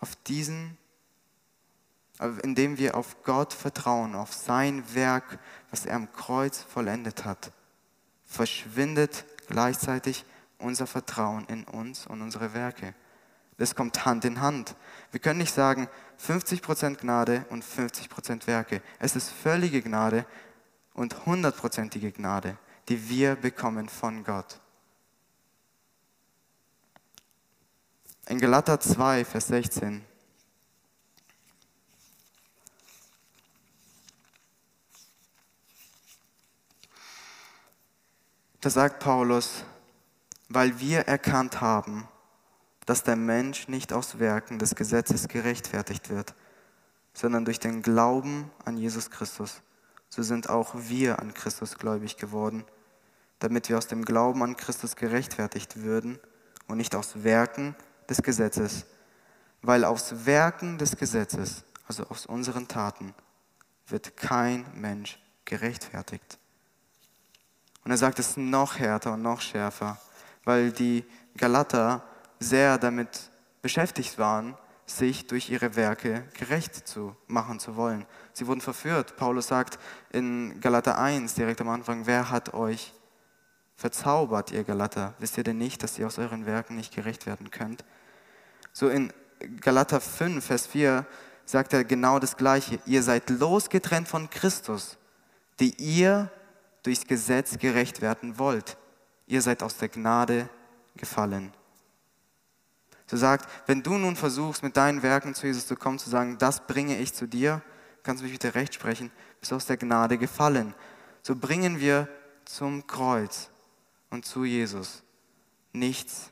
Speaker 1: auf diesen, indem wir auf Gott vertrauen, auf sein Werk, was er am Kreuz vollendet hat, verschwindet gleichzeitig unser Vertrauen in uns und unsere Werke. Das kommt Hand in Hand. Wir können nicht sagen 50% Gnade und 50% Werke. Es ist völlige Gnade und hundertprozentige Gnade, die wir bekommen von Gott. In Galater 2, Vers 16. Da sagt Paulus, weil wir erkannt haben, dass der Mensch nicht aus Werken des Gesetzes gerechtfertigt wird, sondern durch den Glauben an Jesus Christus. So sind auch wir an Christus gläubig geworden, damit wir aus dem Glauben an Christus gerechtfertigt würden und nicht aus Werken, des Gesetzes, weil aus Werken des Gesetzes, also aus unseren Taten, wird kein Mensch gerechtfertigt. Und er sagt es noch härter und noch schärfer, weil die Galater sehr damit beschäftigt waren, sich durch ihre Werke gerecht zu machen zu wollen. Sie wurden verführt. Paulus sagt in Galater 1 direkt am Anfang, wer hat euch verzaubert, ihr Galater? Wisst ihr denn nicht, dass ihr aus euren Werken nicht gerecht werden könnt? So in Galater 5, Vers 4 sagt er genau das Gleiche. Ihr seid losgetrennt von Christus, die ihr durchs Gesetz gerecht werden wollt. Ihr seid aus der Gnade gefallen. So sagt, wenn du nun versuchst, mit deinen Werken zu Jesus zu kommen, zu sagen, das bringe ich zu dir, kannst du mich bitte recht sprechen, bist aus der Gnade gefallen. So bringen wir zum Kreuz und zu Jesus nichts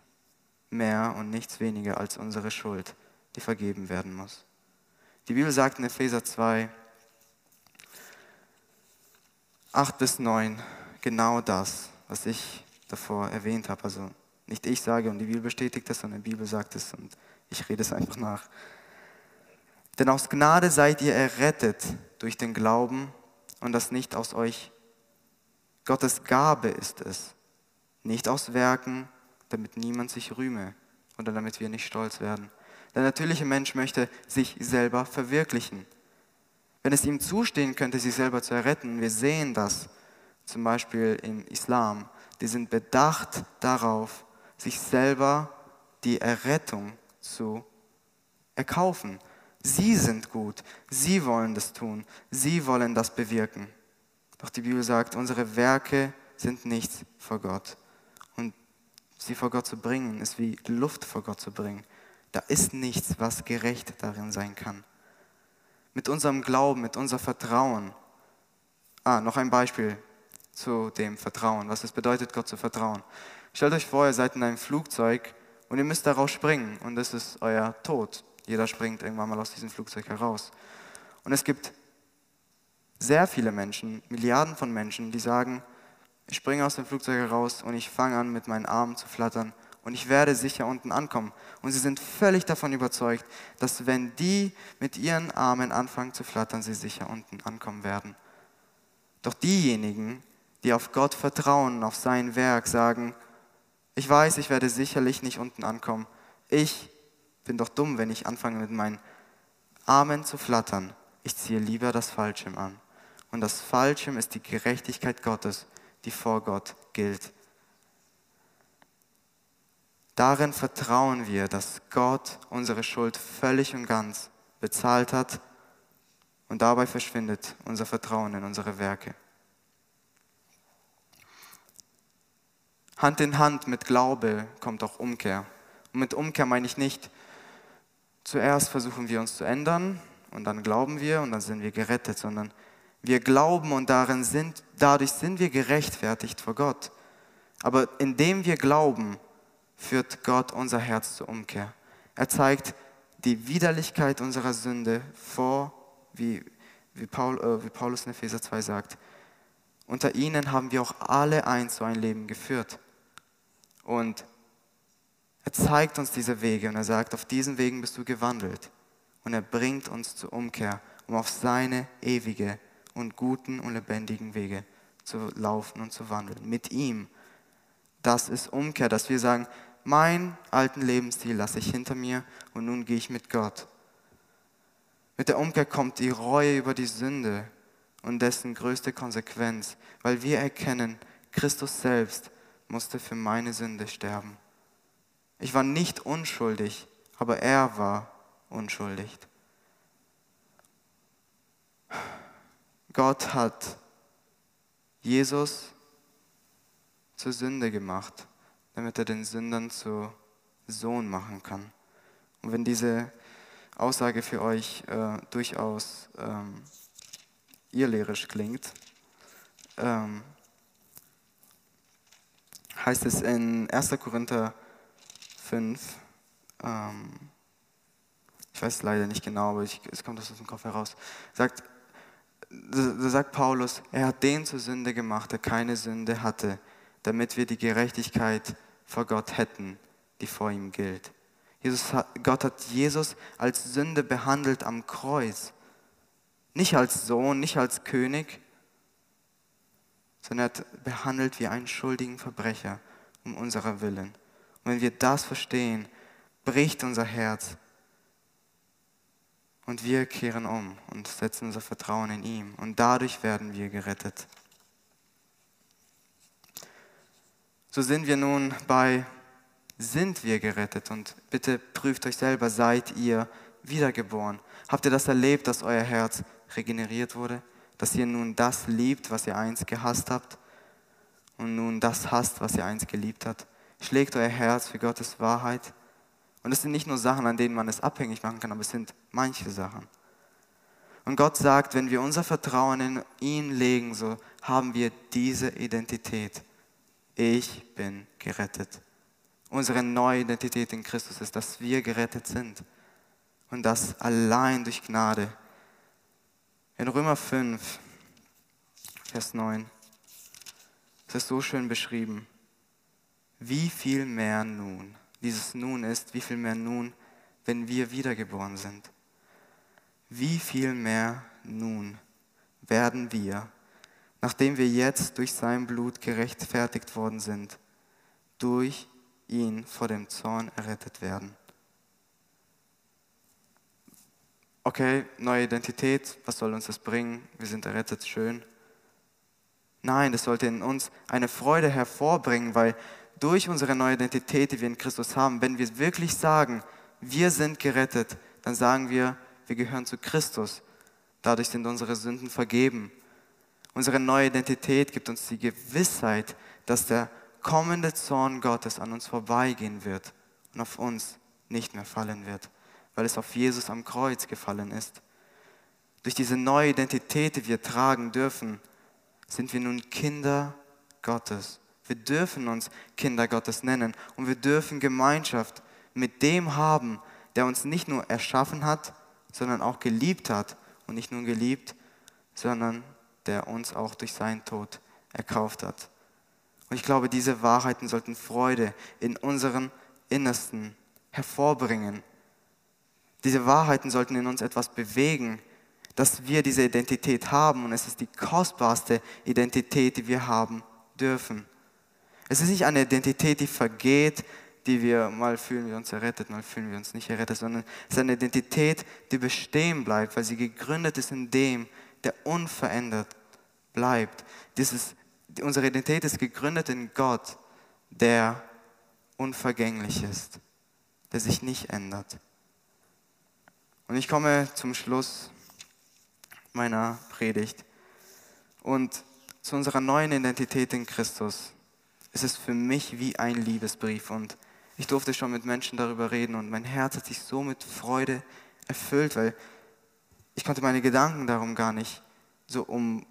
Speaker 1: mehr und nichts weniger als unsere Schuld, die vergeben werden muss. Die Bibel sagt in Epheser 2, 8 bis 9, genau das, was ich davor erwähnt habe. Also nicht ich sage und die Bibel bestätigt es, sondern die Bibel sagt es und ich rede es einfach nach. Denn aus Gnade seid ihr errettet durch den Glauben und das nicht aus euch. Gottes Gabe ist es, nicht aus Werken, damit niemand sich rühme oder damit wir nicht stolz werden. Der natürliche Mensch möchte sich selber verwirklichen. Wenn es ihm zustehen könnte, sich selber zu erretten, wir sehen das zum Beispiel im Islam, die sind bedacht darauf, sich selber die Errettung zu erkaufen. Sie sind gut, sie wollen das tun, sie wollen das bewirken. Doch die Bibel sagt, unsere Werke sind nichts vor Gott sie vor Gott zu bringen, ist wie Luft vor Gott zu bringen. Da ist nichts, was gerecht darin sein kann. mit unserem Glauben, mit unserem Vertrauen. Ah, noch ein Beispiel zu dem Vertrauen, was es bedeutet, Gott zu vertrauen. Stellt euch vor, ihr seid in einem Flugzeug und ihr müsst daraus springen und das ist euer Tod. Jeder springt irgendwann mal aus diesem Flugzeug heraus. Und es gibt sehr viele Menschen, Milliarden von Menschen, die sagen, ich springe aus dem Flugzeug heraus und ich fange an, mit meinen Armen zu flattern und ich werde sicher unten ankommen. Und sie sind völlig davon überzeugt, dass wenn die mit ihren Armen anfangen zu flattern, sie sicher unten ankommen werden. Doch diejenigen, die auf Gott vertrauen, auf sein Werk, sagen, ich weiß, ich werde sicherlich nicht unten ankommen. Ich bin doch dumm, wenn ich anfange mit meinen Armen zu flattern. Ich ziehe lieber das Fallschirm an. Und das Fallschirm ist die Gerechtigkeit Gottes, die vor Gott gilt. Darin vertrauen wir, dass Gott unsere Schuld völlig und ganz bezahlt hat und dabei verschwindet unser Vertrauen in unsere Werke. Hand in Hand mit Glaube kommt auch Umkehr. Und mit Umkehr meine ich nicht, zuerst versuchen wir uns zu ändern und dann glauben wir und dann sind wir gerettet, sondern wir glauben und darin sind, dadurch sind wir gerechtfertigt vor Gott. Aber indem wir glauben, führt Gott unser Herz zur Umkehr. Er zeigt die Widerlichkeit unserer Sünde vor, wie, wie, Paul, äh, wie Paulus in Epheser 2 sagt. Unter ihnen haben wir auch alle eins so ein Leben geführt. Und er zeigt uns diese Wege und er sagt, auf diesen Wegen bist du gewandelt. Und er bringt uns zur Umkehr, um auf seine ewige und guten und lebendigen Wege zu laufen und zu wandeln. Mit ihm. Das ist Umkehr, dass wir sagen, mein alten Lebensstil lasse ich hinter mir und nun gehe ich mit Gott. Mit der Umkehr kommt die Reue über die Sünde und dessen größte Konsequenz, weil wir erkennen, Christus selbst musste für meine Sünde sterben. Ich war nicht unschuldig, aber er war unschuldig. Gott hat Jesus zur Sünde gemacht damit er den Sündern zu Sohn machen kann. Und wenn diese Aussage für euch äh, durchaus ähm, irrlehrisch klingt, ähm, heißt es in 1. Korinther 5, ähm, ich weiß leider nicht genau, aber ich, es kommt aus dem Kopf heraus, sagt, da sagt Paulus, er hat den zur Sünde gemacht, der keine Sünde hatte, damit wir die Gerechtigkeit vor Gott hätten, die vor ihm gilt. Jesus, Gott hat Jesus als Sünde behandelt am Kreuz. Nicht als Sohn, nicht als König, sondern er hat behandelt wie einen schuldigen Verbrecher um unserer Willen. Und wenn wir das verstehen, bricht unser Herz und wir kehren um und setzen unser Vertrauen in ihm. Und dadurch werden wir gerettet. So sind wir nun bei, sind wir gerettet? Und bitte prüft euch selber, seid ihr wiedergeboren? Habt ihr das erlebt, dass euer Herz regeneriert wurde? Dass ihr nun das liebt, was ihr einst gehasst habt? Und nun das hasst, was ihr einst geliebt habt? Schlägt euer Herz für Gottes Wahrheit? Und es sind nicht nur Sachen, an denen man es abhängig machen kann, aber es sind manche Sachen. Und Gott sagt, wenn wir unser Vertrauen in ihn legen, so haben wir diese Identität ich bin gerettet. Unsere neue Identität in Christus ist, dass wir gerettet sind. Und das allein durch Gnade. In Römer 5, Vers 9, ist es so schön beschrieben. Wie viel mehr nun, dieses Nun ist, wie viel mehr nun, wenn wir wiedergeboren sind. Wie viel mehr nun werden wir nachdem wir jetzt durch sein Blut gerechtfertigt worden sind, durch ihn vor dem Zorn errettet werden. Okay, neue Identität, was soll uns das bringen? Wir sind errettet, schön. Nein, das sollte in uns eine Freude hervorbringen, weil durch unsere neue Identität, die wir in Christus haben, wenn wir wirklich sagen, wir sind gerettet, dann sagen wir, wir gehören zu Christus. Dadurch sind unsere Sünden vergeben Unsere neue Identität gibt uns die Gewissheit, dass der kommende Zorn Gottes an uns vorbeigehen wird und auf uns nicht mehr fallen wird, weil es auf Jesus am Kreuz gefallen ist. durch diese neue Identität, die wir tragen dürfen, sind wir nun Kinder Gottes. Wir dürfen uns Kinder Gottes nennen und wir dürfen Gemeinschaft mit dem haben, der uns nicht nur erschaffen hat, sondern auch geliebt hat. Und nicht nur geliebt, sondern der uns auch durch seinen Tod erkauft hat. Und ich glaube, diese Wahrheiten sollten Freude in unseren Innersten hervorbringen. Diese Wahrheiten sollten in uns etwas bewegen, dass wir diese Identität haben und es ist die kostbarste Identität, die wir haben dürfen. Es ist nicht eine Identität, die vergeht, die wir mal fühlen wir uns errettet, mal fühlen wir uns nicht errettet, sondern es ist eine Identität, die bestehen bleibt, weil sie gegründet ist in dem, der unverändert bleibt. Dieses, unsere Identität ist gegründet in Gott, der unvergänglich ist, der sich nicht ändert. Und ich komme zum Schluss meiner Predigt. Und zu unserer neuen Identität in Christus ist es für mich wie ein Liebesbrief. Und ich durfte schon mit Menschen darüber reden und mein Herz hat sich so mit Freude erfüllt, weil ich konnte meine Gedanken darum gar nicht so um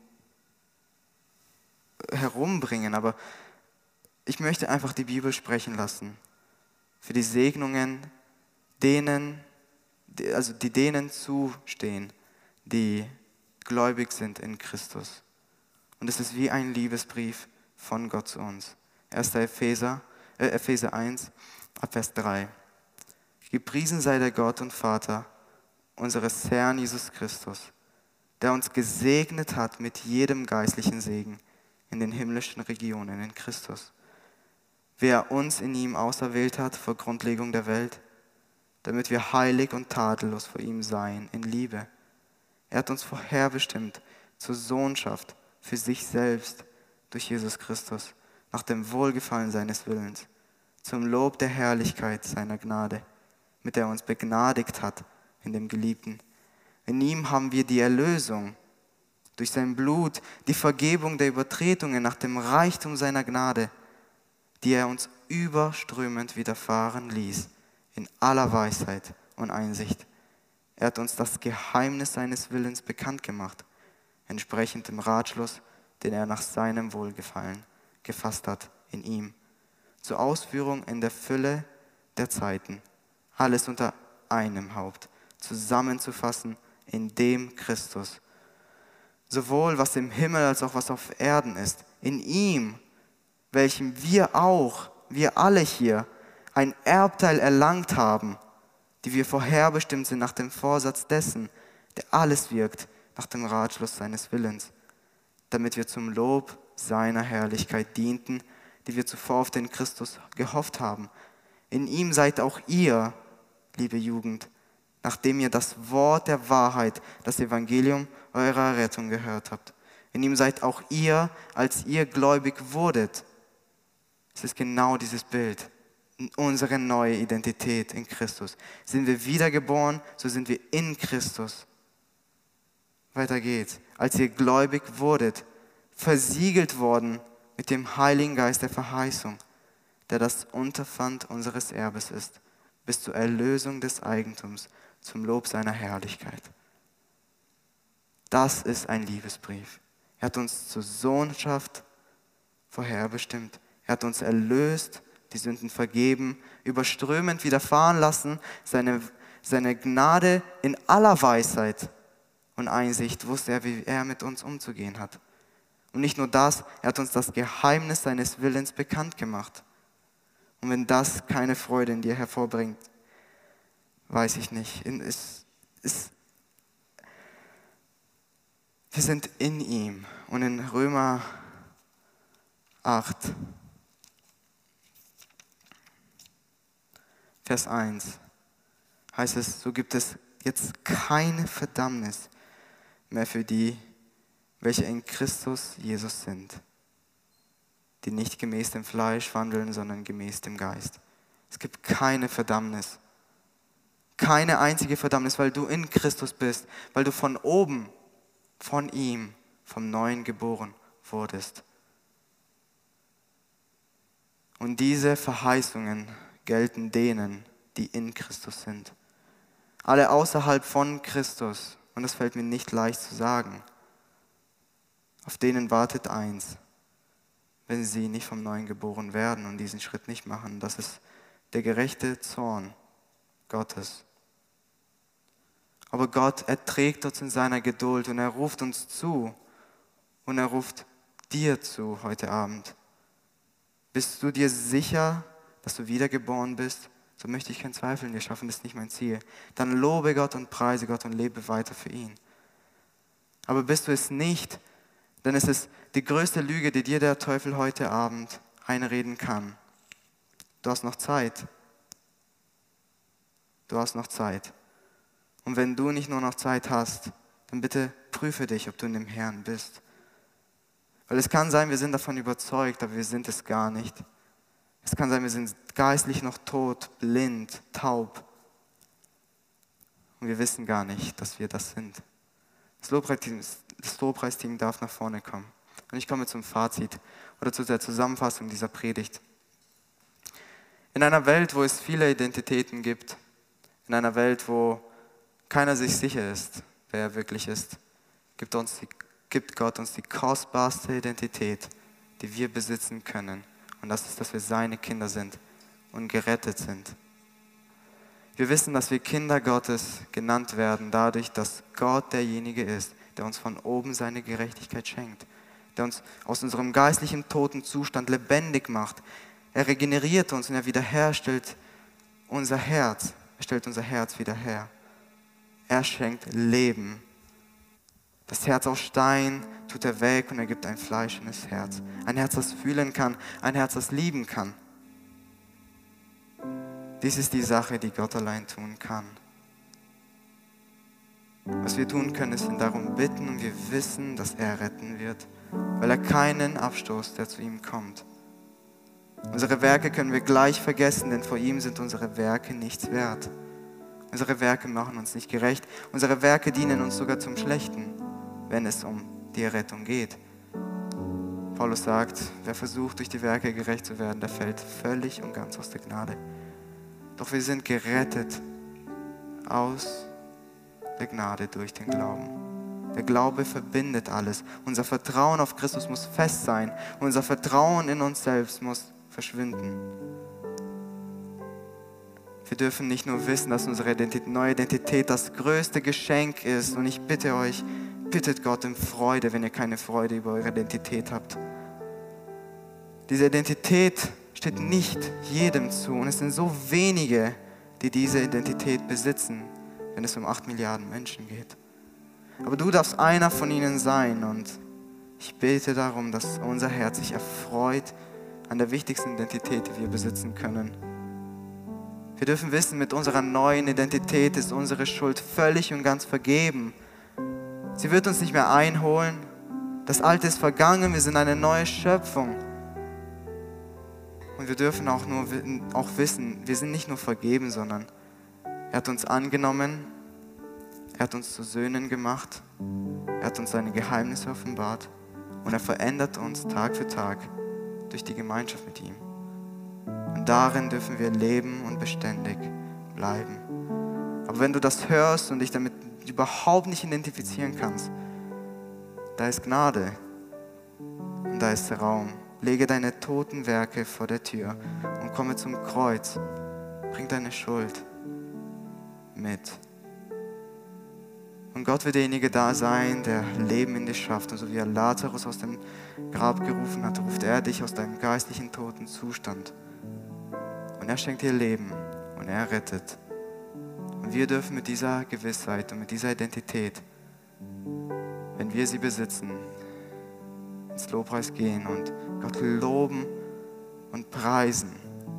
Speaker 1: herumbringen, aber ich möchte einfach die Bibel sprechen lassen für die Segnungen denen, also die denen zustehen, die gläubig sind in Christus. Und es ist wie ein Liebesbrief von Gott zu uns. 1. Epheser, äh, Epheser 1, Vers 3. Gepriesen sei der Gott und Vater unseres Herrn Jesus Christus, der uns gesegnet hat mit jedem geistlichen Segen in den himmlischen Regionen in Christus. Wer uns in ihm auserwählt hat vor Grundlegung der Welt, damit wir heilig und tadellos vor ihm seien in Liebe er hat uns vorherbestimmt zur Sohnschaft für sich selbst durch Jesus Christus, nach dem Wohlgefallen seines Willens, zum Lob der Herrlichkeit seiner Gnade, mit der er uns begnadigt hat in dem Geliebten. In ihm haben wir die Erlösung durch sein Blut, die Vergebung der Übertretungen nach dem Reichtum seiner Gnade, die er uns überströmend widerfahren ließ, in aller Weisheit und Einsicht. Er hat uns das Geheimnis seines Willens bekannt gemacht, entsprechend dem Ratschluss, den er nach seinem Wohlgefallen gefasst hat in ihm, zur Ausführung in der Fülle der Zeiten, alles unter einem Haupt, zusammenzufassen in dem Christus. Sowohl was im Himmel als auch was auf Erden ist, in ihm, welchem wir auch, wir alle hier, ein Erbteil erlangt haben die wir vorherbestimmt sind nach dem Vorsatz dessen, der alles wirkt, nach dem Ratschluss seines Willens, damit wir zum Lob seiner Herrlichkeit dienten, die wir zuvor auf den Christus gehofft haben. In ihm seid auch ihr, liebe Jugend, nachdem ihr das Wort der Wahrheit, das Evangelium eurer Rettung gehört habt. In ihm seid auch ihr, als ihr gläubig wurdet. Es ist genau dieses Bild unsere neue Identität in Christus. Sind wir wiedergeboren, so sind wir in Christus. Weiter geht's. Als ihr gläubig wurdet, versiegelt worden mit dem Heiligen Geist der Verheißung, der das Unterpfand unseres Erbes ist, bis zur Erlösung des Eigentums, zum Lob seiner Herrlichkeit. Das ist ein Liebesbrief. Er hat uns zur Sohnschaft vorherbestimmt. Er hat uns erlöst die Sünden vergeben, überströmend widerfahren lassen, seine, seine Gnade in aller Weisheit und Einsicht wusste er, wie er mit uns umzugehen hat. Und nicht nur das, er hat uns das Geheimnis seines Willens bekannt gemacht. Und wenn das keine Freude in dir hervorbringt, weiß ich nicht. Es, es, wir sind in ihm. Und in Römer 8, Vers 1 heißt es, so gibt es jetzt keine Verdammnis mehr für die, welche in Christus Jesus sind, die nicht gemäß dem Fleisch wandeln, sondern gemäß dem Geist. Es gibt keine Verdammnis. Keine einzige Verdammnis, weil du in Christus bist, weil du von oben, von ihm, vom Neuen geboren wurdest. Und diese Verheißungen gelten denen, die in Christus sind. Alle außerhalb von Christus und das fällt mir nicht leicht zu sagen. Auf denen wartet eins, wenn sie nicht vom Neuen geboren werden und diesen Schritt nicht machen. Das ist der gerechte Zorn Gottes. Aber Gott erträgt uns in seiner Geduld und er ruft uns zu und er ruft dir zu heute Abend. Bist du dir sicher, dass du wiedergeboren bist? So möchte ich keinen Zweifel in dir schaffen, das ist nicht mein Ziel. Dann lobe Gott und preise Gott und lebe weiter für ihn. Aber bist du es nicht, dann ist es die größte Lüge, die dir der Teufel heute Abend einreden kann. Du hast noch Zeit. Du hast noch Zeit. Und wenn du nicht nur noch Zeit hast, dann bitte prüfe dich, ob du in dem Herrn bist. Weil es kann sein, wir sind davon überzeugt, aber wir sind es gar nicht. Es kann sein, wir sind geistlich noch tot, blind, taub. Und wir wissen gar nicht, dass wir das sind. Das Lobpreisteam, das Lobpreisteam darf nach vorne kommen. Und ich komme zum Fazit oder zu der Zusammenfassung dieser Predigt. In einer Welt, wo es viele Identitäten gibt, in einer Welt, wo keiner sich sicher ist, wer er wirklich ist, gibt uns die gibt Gott uns die kostbarste Identität, die wir besitzen können. Und das ist, dass wir seine Kinder sind und gerettet sind. Wir wissen, dass wir Kinder Gottes genannt werden, dadurch, dass Gott derjenige ist, der uns von oben seine Gerechtigkeit schenkt, der uns aus unserem geistlichen toten Zustand lebendig macht. Er regeneriert uns und er wiederherstellt unser Herz. Er stellt unser Herz wieder her. Er schenkt Leben das Herz aus Stein tut er weg und er gibt ein fleischendes Herz. Ein Herz, das fühlen kann, ein Herz, das lieben kann. Dies ist die Sache, die Gott allein tun kann. Was wir tun können, ist ihn darum bitten und wir wissen, dass er retten wird, weil er keinen Abstoß, der zu ihm kommt. Unsere Werke können wir gleich vergessen, denn vor ihm sind unsere Werke nichts wert. Unsere Werke machen uns nicht gerecht. Unsere Werke dienen uns sogar zum Schlechten wenn es um die Errettung geht. Paulus sagt, wer versucht, durch die Werke gerecht zu werden, der fällt völlig und ganz aus der Gnade. Doch wir sind gerettet aus der Gnade durch den Glauben. Der Glaube verbindet alles. Unser Vertrauen auf Christus muss fest sein. Unser Vertrauen in uns selbst muss verschwinden. Wir dürfen nicht nur wissen, dass unsere neue Identität das größte Geschenk ist. Und ich bitte euch, bittet Gott um Freude, wenn ihr keine Freude über eure Identität habt. Diese Identität steht nicht jedem zu und es sind so wenige, die diese Identität besitzen, wenn es um acht Milliarden Menschen geht. Aber du darfst einer von ihnen sein und ich bete darum, dass unser Herz sich erfreut an der wichtigsten Identität, die wir besitzen können. Wir dürfen wissen, mit unserer neuen Identität ist unsere Schuld völlig und ganz vergeben. Sie wird uns nicht mehr einholen. Das Alte ist vergangen, wir sind eine neue Schöpfung. Und wir dürfen auch nur auch wissen, wir sind nicht nur vergeben, sondern er hat uns angenommen, er hat uns zu Söhnen gemacht, er hat uns seine Geheimnisse offenbart und er verändert uns Tag für Tag durch die Gemeinschaft mit ihm. Und darin dürfen wir leben und beständig bleiben. Aber wenn du das hörst und dich damit überhaupt nicht identifizieren kannst, da ist Gnade und da ist Raum. Lege deine toten Werke vor der Tür und komme zum Kreuz. Bring deine Schuld mit. Und Gott wird derjenige da sein, der Leben in dir schafft. Und so wie er Lazarus aus dem Grab gerufen hat, ruft er dich aus deinem geistlichen toten Zustand. Und er schenkt dir Leben und er rettet. Und wir dürfen mit dieser Gewissheit und mit dieser Identität, wenn wir sie besitzen, ins Lobpreis gehen und Gott loben und preisen,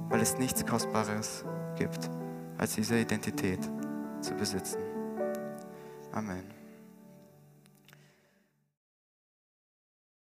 Speaker 1: weil es nichts Kostbares gibt, als diese Identität zu besitzen. Amen.